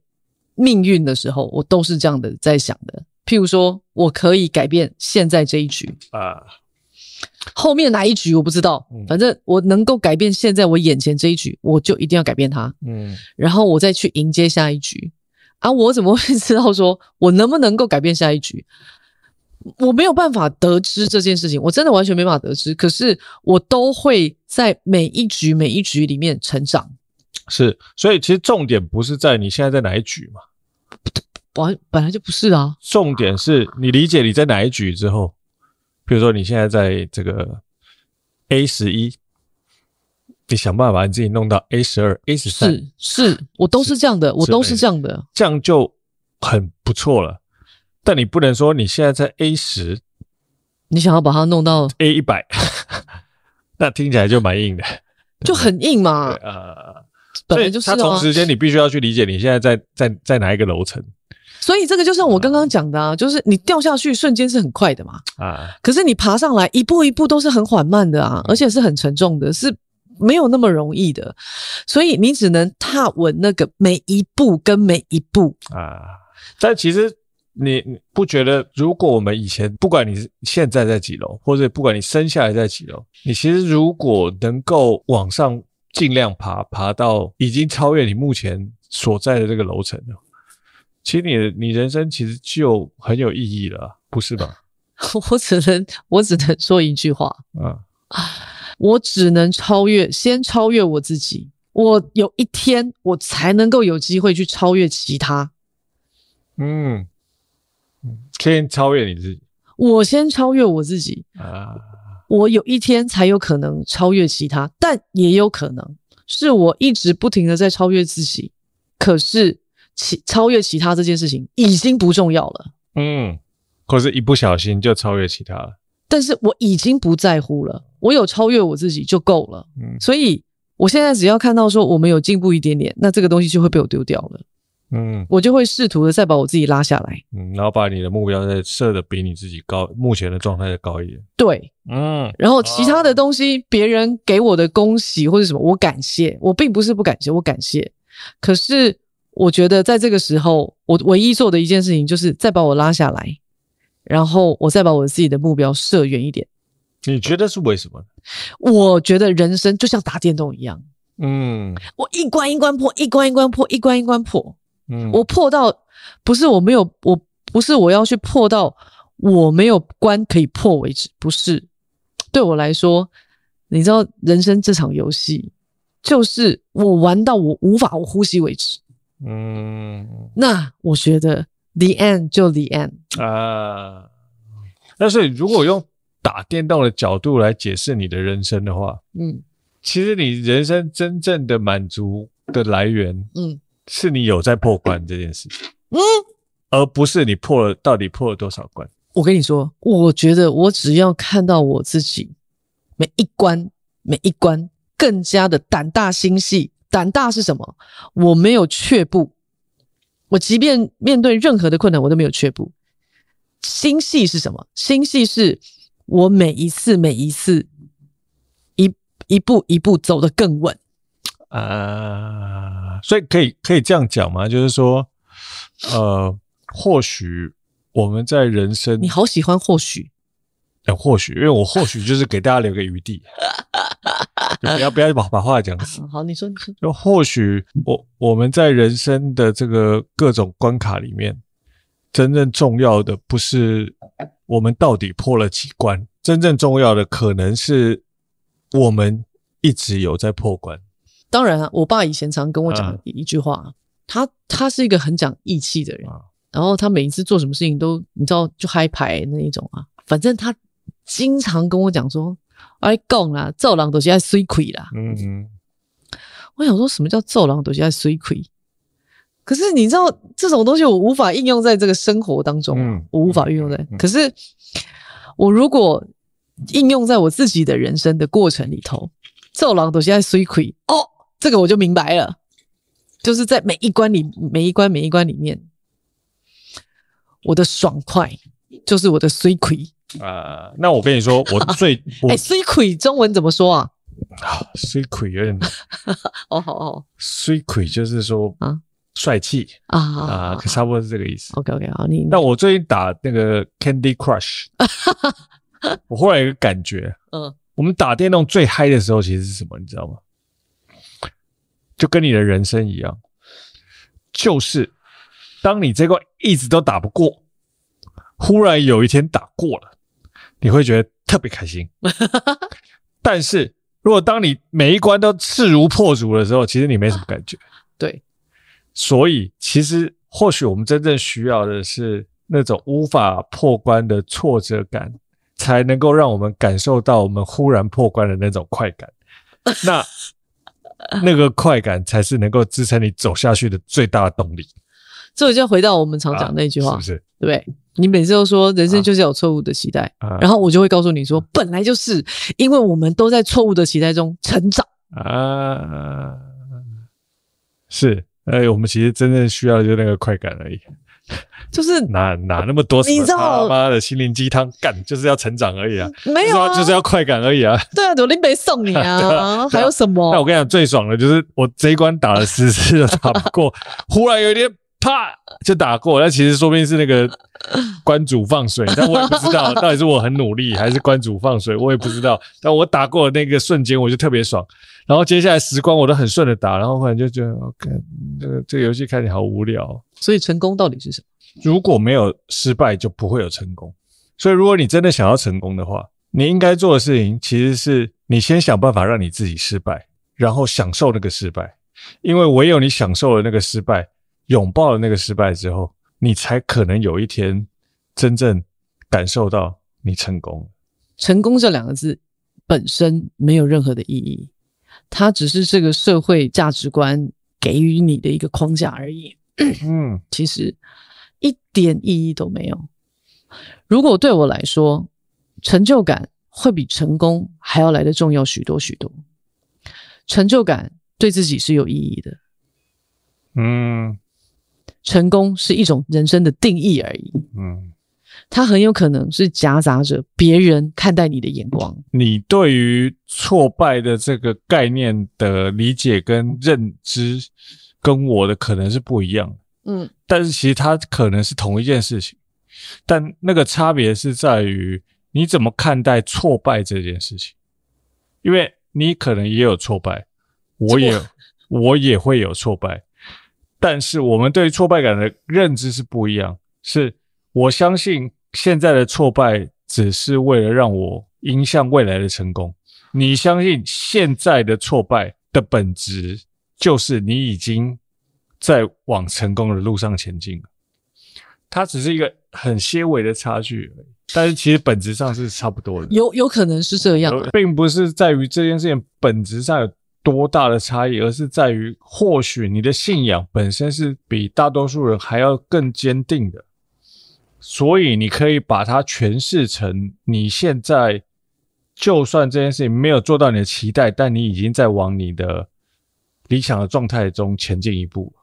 命运的时候，我都是这样的在想的。譬如说，我可以改变现在这一局啊。后面哪一局我不知道，反正我能够改变现在我眼前这一局，我就一定要改变它。嗯，然后我再去迎接下一局。啊，我怎么会知道说我能不能够改变下一局？我没有办法得知这件事情，我真的完全没办法得知。可是我都会在每一局每一局里面成长。是，所以其实重点不是在你现在在哪一局嘛？本本来就不是啊。重点是你理解你在哪一局之后。比如说，你现在在这个 A 十一，你想办法把你自己弄到 A 十二、A 十三，是是，我都是这样的，我都是这样的，这样就很不错了。但你不能说你现在在 A 十，你想要把它弄到 A 一百，那听起来就蛮硬的，就很硬嘛。呃，本来就是啊。同时间，你必须要去理解你现在在在在哪一个楼层。所以这个就像我刚刚讲的啊，就是你掉下去瞬间是很快的嘛，啊，可是你爬上来一步一步都是很缓慢的啊，而且是很沉重的，是没有那么容易的，所以你只能踏稳那个每一步跟每一步啊。但其实你不觉得，如果我们以前不管你现在在几楼，或者不管你生下来在几楼，你其实如果能够往上尽量爬，爬到已经超越你目前所在的这个楼层了。其实你的你人生其实就很有意义了，不是吧？我只能我只能说一句话，嗯，我只能超越，先超越我自己。我有一天我才能够有机会去超越其他。嗯，先超越你自己。我先超越我自己啊！我有一天才有可能超越其他，但也有可能是我一直不停的在超越自己，可是。其超越其他这件事情已经不重要了，嗯，或是一不小心就超越其他了。但是我已经不在乎了，我有超越我自己就够了，嗯，所以我现在只要看到说我们有进步一点点，那这个东西就会被我丢掉了，嗯，我就会试图的再把我自己拉下来，嗯，然后把你的目标再设的比你自己高，目前的状态再高一点，对，嗯，然后其他的东西别人给我的恭喜或者什么，我感谢，我并不是不感谢，我感谢，可是。我觉得在这个时候，我唯一做的一件事情就是再把我拉下来，然后我再把我自己的目标设远一点。你觉得是为什么？我觉得人生就像打电动一样，嗯我一关一关破，一关一关破，一关一关破。嗯，我破到不是我没有，我不是我要去破到我没有关可以破为止，不是。对我来说，你知道，人生这场游戏就是我玩到我无法呼吸为止。嗯那我觉得 the end 就 the end。啊，但是如果用打电动的角度来解释你的人生的话，嗯其实你人生真正的满足的来源，嗯是你有在破关这件事，嗯，而不是你破了到底破了多少关。我跟你说，我觉得我只要看到我自己每一关每一关更加的胆大心细。胆大是什么？我没有却步，我即便面对任何的困难，我都没有却步。心细是什么？心细是我每一次每一次一一步一步走得更稳。呃，所以可以可以这样讲吗？就是说，呃，或许我们在人生，你好喜欢或许，呃，或许，因为我或许就是给大家留个余地，就不要不要把把话讲死。好，你说你说，就或许我我们在人生的这个各种关卡里面，真正重要的不是我们到底破了几关，真正重要的可能是我们一直有在破关。当然啊，我爸以前常跟我讲啊一句话，他他是一个很讲义气的人，啊然后他每一次做什么事情都你知道就嗨牌那一种啊，反正他经常跟我讲说，哎，讲啦，做人都是在水亏啦。嗯嗯，我想说什么叫做人都是在水亏？可是你知道这种东西我无法应用在这个生活当中，嗯我无法运用在。嗯可是我如果应用在我自己的人生的过程里头，做人都是在水亏哦，这个我就明白了，就是在每一关里，每一关每一关里面，我的爽快就是我的水亏。啊，那我跟你说，我 最哎，secret 中文怎么说啊？啊，水亏有点 哦，好好水亏，就是说啊帅气啊啊，可差不多是这个意思。OK OK，好，你但我最近打那个 Candy Crush，我忽然有个感觉，嗯我们打电动最嗨的时候其实是什么？你知道吗？就跟你的人生一样，就是当你这关一直都打不过，忽然有一天打过了，你会觉得特别开心。但是如果当你每一关都势如破竹的时候，其实你没什么感觉。对，所以，其实或许我们真正需要的是那种无法破关的挫折感，才能够让我们感受到我们忽然破关的那种快感。那那个快感才是能够支撑你走下去的最大的动力。这就要回到我们常讲的那句话，啊、是不是？对不对？你每次都说人生就是有错误的期待，啊、然后我就会告诉你说，本来就是因为我们都在错误的期待中成长。啊，是，哎，我们其实真正需要的就是那个快感而已。就是 哪哪那么多？你知道他妈的心灵鸡汤，干就是要成长而已啊！没有、啊就是，就是要快感而已啊！对啊，我林北送你啊，啊还有什么？那我跟你讲，最爽的就是我这一关打了十次都打不过，忽然有一天啪就打过。那其实说不定是那个 关主放水，但我也不知道 到底是我很努力还是关主放水，我也不知道。但我打过的那个瞬间，我就特别爽。然后接下来时光我都很顺的打，然后忽然就觉得，OK，这个这个游戏看起来好无聊。所以成功到底是什么？如果没有失败，就不会有成功。所以，如果你真的想要成功的话，你应该做的事情其实是你先想办法让你自己失败，然后享受那个失败。因为唯有你享受了那个失败，拥抱了那个失败之后，你才可能有一天真正感受到你成功。成功这两个字本身没有任何的意义，它只是这个社会价值观给予你的一个框架而已。嗯，其实一点意义都没有。如果对我来说，成就感会比成功还要来的重要许多许多。成就感对自己是有意义的，嗯成功是一种人生的定义而已。嗯，它很有可能是夹杂着别人看待你的眼光。你对于挫败的这个概念的理解跟认知，跟我的可能是不一样的。嗯，但是其实它可能是同一件事情，但那个差别是在于你怎么看待挫败这件事情，因为你可能也有挫败，我也 我也会有挫败，但是我们对挫败感的认知是不一样。是我相信现在的挫败只是为了让我迎向未来的成功。你相信现在的挫败的本质就是你已经在往成功的路上前进了。它只是一个很些微的差距而已，但是其实本质上是差不多的。有有可能是这样，并不是在于这件事情本质上有多大的差异，而是在于或许你的信仰本身是比大多数人还要更坚定的，所以你可以把它诠释成你现在就算这件事情没有做到你的期待，但你已经在往你的理想的状态中前进一步，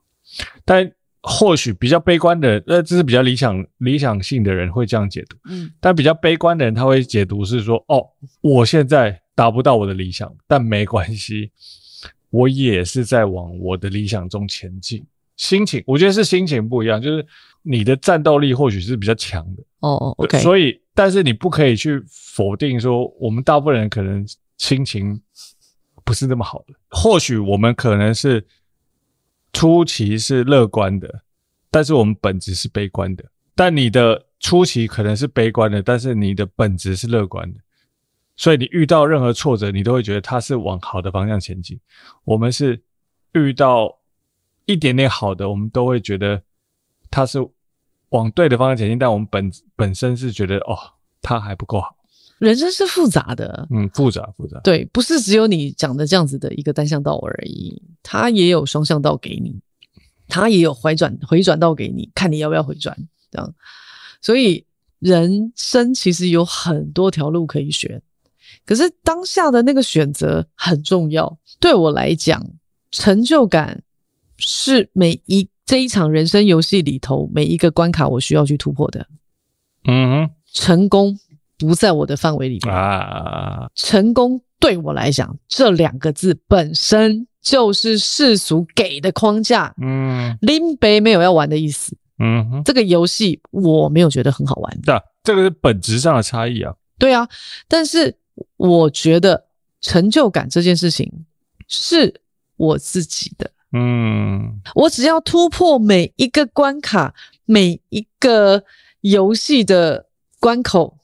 但。或许比较悲观的，呃，这是比较理想理想性的人会这样解读，嗯，但比较悲观的人他会解读是说，哦，我现在达不到我的理想，但没关系，我也是在往我的理想中前进。心情，我觉得是心情不一样，就是你的战斗力或许是比较强的，哦，OK，所以，但是你不可以去否定说，我们大部分人可能心情不是那么好的，或许我们可能是。初期是乐观的，但是我们本质是悲观的。但你的初期可能是悲观的，但是你的本质是乐观的。所以你遇到任何挫折，你都会觉得它是往好的方向前进。我们是遇到一点点好的，我们都会觉得它是往对的方向前进。但我们本本身是觉得哦，它还不够好。人生是复杂的，嗯，复杂复杂，对，不是只有你讲的这样子的一个单向道而已，它也有双向道给你，它也有回转回转道给你，看你要不要回转，这样。所以人生其实有很多条路可以选，可是当下的那个选择很重要。对我来讲，成就感是每一这一场人生游戏里头每一个关卡我需要去突破的。嗯哼，成功。不在我的范围里面啊！成功对我来讲，这两个字本身就是世俗给的框架。嗯，林北没有要玩的意思。嗯哼，这个游戏我没有觉得很好玩。对啊，这个是本质上的差异啊。对啊，但是我觉得成就感这件事情是我自己的。嗯，我只要突破每一个关卡，每一个游戏的关口。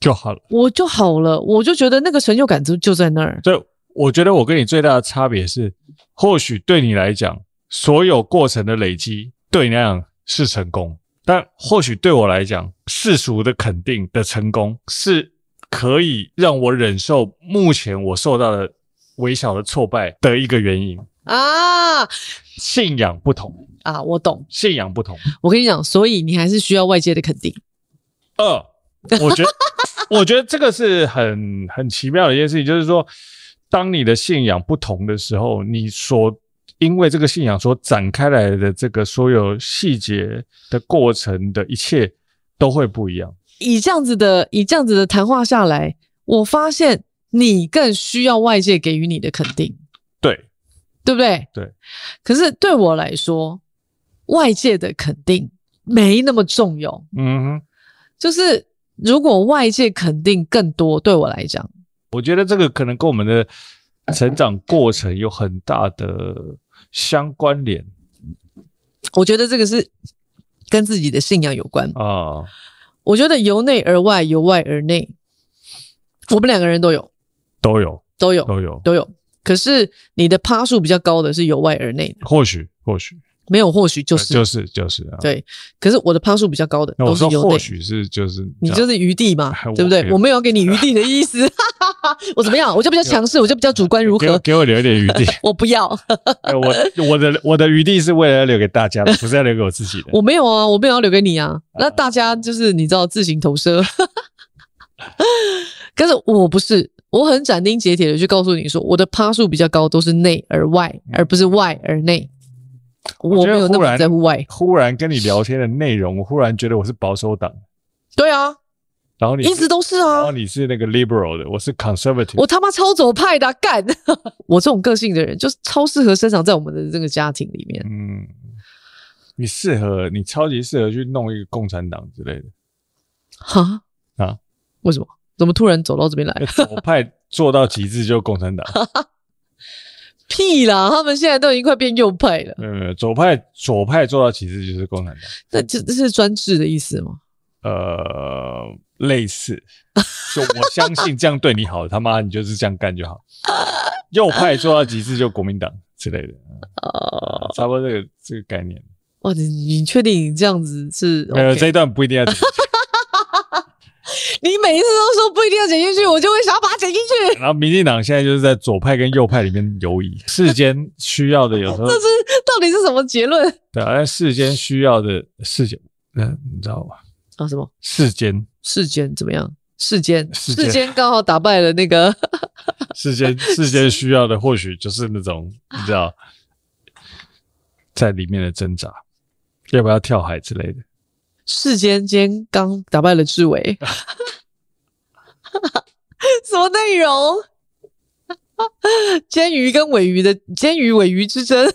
就好了，我就好了，我就觉得那个成就感就就在那儿。所以我觉得我跟你最大的差别是，或许对你来讲，所有过程的累积对你来讲是成功，但或许对我来讲，世俗的肯定的成功是可以让我忍受目前我受到的微小的挫败的一个原因啊。信仰不同啊，我懂，信仰不同。我跟你讲，所以你还是需要外界的肯定。二，我觉得。我觉得这个是很很奇妙的一件事情，就是说，当你的信仰不同的时候，你所因为这个信仰所展开来的这个所有细节的过程的一切都会不一样。以这样子的，以这样子的谈话下来，我发现你更需要外界给予你的肯定，对，对不对？对。可是对我来说，外界的肯定没那么重要。嗯哼，就是。如果外界肯定更多，对我来讲，我觉得这个可能跟我们的成长过程有很大的相关联。我觉得这个是跟自己的信仰有关啊。我觉得由内而外，由外而内，我们两个人都有，都有，都有，都有，都有。可是你的趴数比较高的是由外而内的，或许，或许。没有，或许就是就是就是啊。对，可是我的趴数比较高的都是有。或许是就是你就是余地嘛，对不对？我没有给你余地的意思。我怎么样？我就比较强势，我就比较主观，如何？给我留一点余地。我不要。我我的我的余地是为了要留给大家的，不是要留给我自己的。我没有啊，我没有要留给你啊。那大家就是你知道自行投射。可是我不是，我很斩钉截铁的去告诉你说，我的趴数比较高，都是内而外，而不是外而内。我没有那么在乎外。忽然跟你聊天的内容，我忽然觉得我是保守党。对啊，然后你一直都是啊，然后你是那个 liberal 的，我是 conservative。我他妈超左派的，干！我这种个性的人，就是超适合生长在我们的这个家庭里面。嗯，你适合，你超级适合去弄一个共产党之类的。哈啊？为什么？怎么突然走到这边来？左派做到极致就共产党。屁啦！他们现在都已经快变右派了。没有没有，左派左派做到极致就是共产党。那这这是专制的意思吗？呃，类似。就我相信这样对你好，他妈你就是这样干就好。右派做到极致就国民党之类的。哦、呃，差不多这个这个概念。哇，你你确定你这样子是？没有这一段不一定要剪。你每一次都说不一定要剪进去，我就会想要把它剪进去。然后民进党现在就是在左派跟右派里面游移，世间需要的有时候 这是到底是什么结论？对啊，在世间需要的世间，嗯，你知道吧？啊，什么世间？世间怎么样？世间世间刚好打败了那个 世间，世间需要的或许就是那种你知道，在里面的挣扎，要不要跳海之类的。世间间刚打败了志伟，什么内容？煎鱼跟尾鱼的煎鱼尾鱼之争，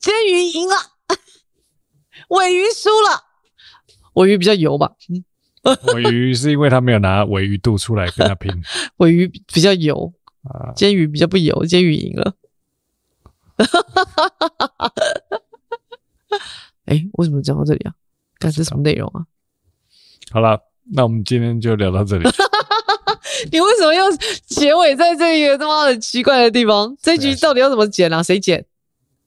煎鱼赢了，尾鱼输了，尾鱼比较油吧？尾鱼是因为他没有拿尾鱼肚出来跟他拼，尾鱼比较油。啊，煎鱼比较不油，煎鱼赢了。哎，为什么讲到这里啊？看是什么内容啊？好了，那我们今天就聊到这里。你为什么要结尾在这一个他妈的奇怪的地方？这一集到底要怎么剪啊？谁剪？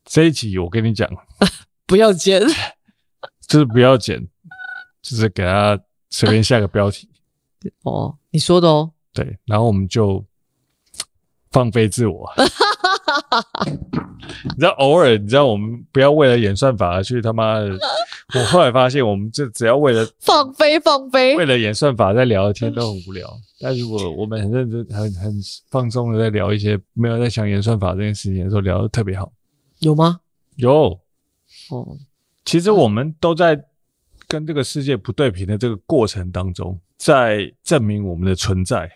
这一集我跟你讲，不要剪，就是不要剪，就是给他随便下个标题。哦，你说的哦。对，然后我们就放飞自我。你知道，偶尔你知道，我们不要为了演算法而去他妈的。我后来发现，我们就只要为了放飞放飞，为了演算法在聊的天都很无聊。但如果我们很认真、很很放松的在聊一些没有在想演算法这件事情的时候，聊的特别好。有吗？有。哦，其实我们都在跟这个世界不对平的这个过程当中，在证明我们的存在。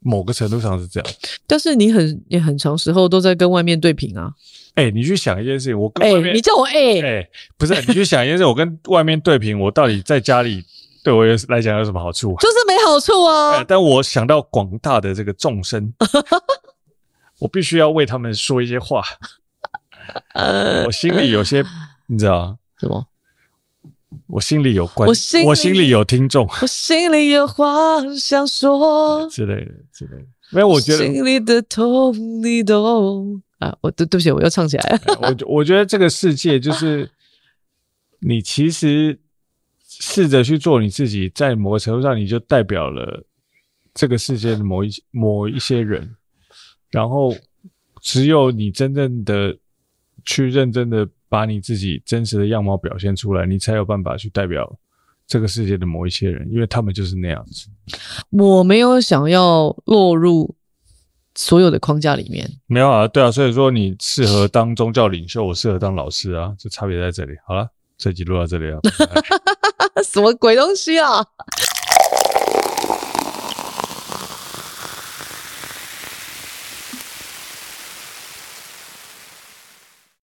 某个程度上是这样，但是你很也很长时候都在跟外面对平啊。哎、欸，你去想一件事情，我跟外面，欸、你叫我哎不是，你去想一件事，我跟外面对平，我到底在家里对我来讲有什么好处？就是没好处啊。欸、但我想到广大的这个众生，我必须要为他们说一些话。呃，我心里有些，你知道什么？我心里有观，我心，我心里有听众，我心里有话想说之类的之类的。没有，我觉得心里的痛你懂啊。我对对不起，我又唱起来了。我我觉得这个世界就是你其实试着去做你自己，在某个程度上，你就代表了这个世界的某一某一些人。然后只有你真正的去认真的。把你自己真实的样貌表现出来，你才有办法去代表这个世界的某一些人，因为他们就是那样子。我没有想要落入所有的框架里面。没有啊，对啊，所以说你适合当宗教领袖，我适合当老师啊，这差别在这里。好了，这集录到这里啊，什么鬼东西啊？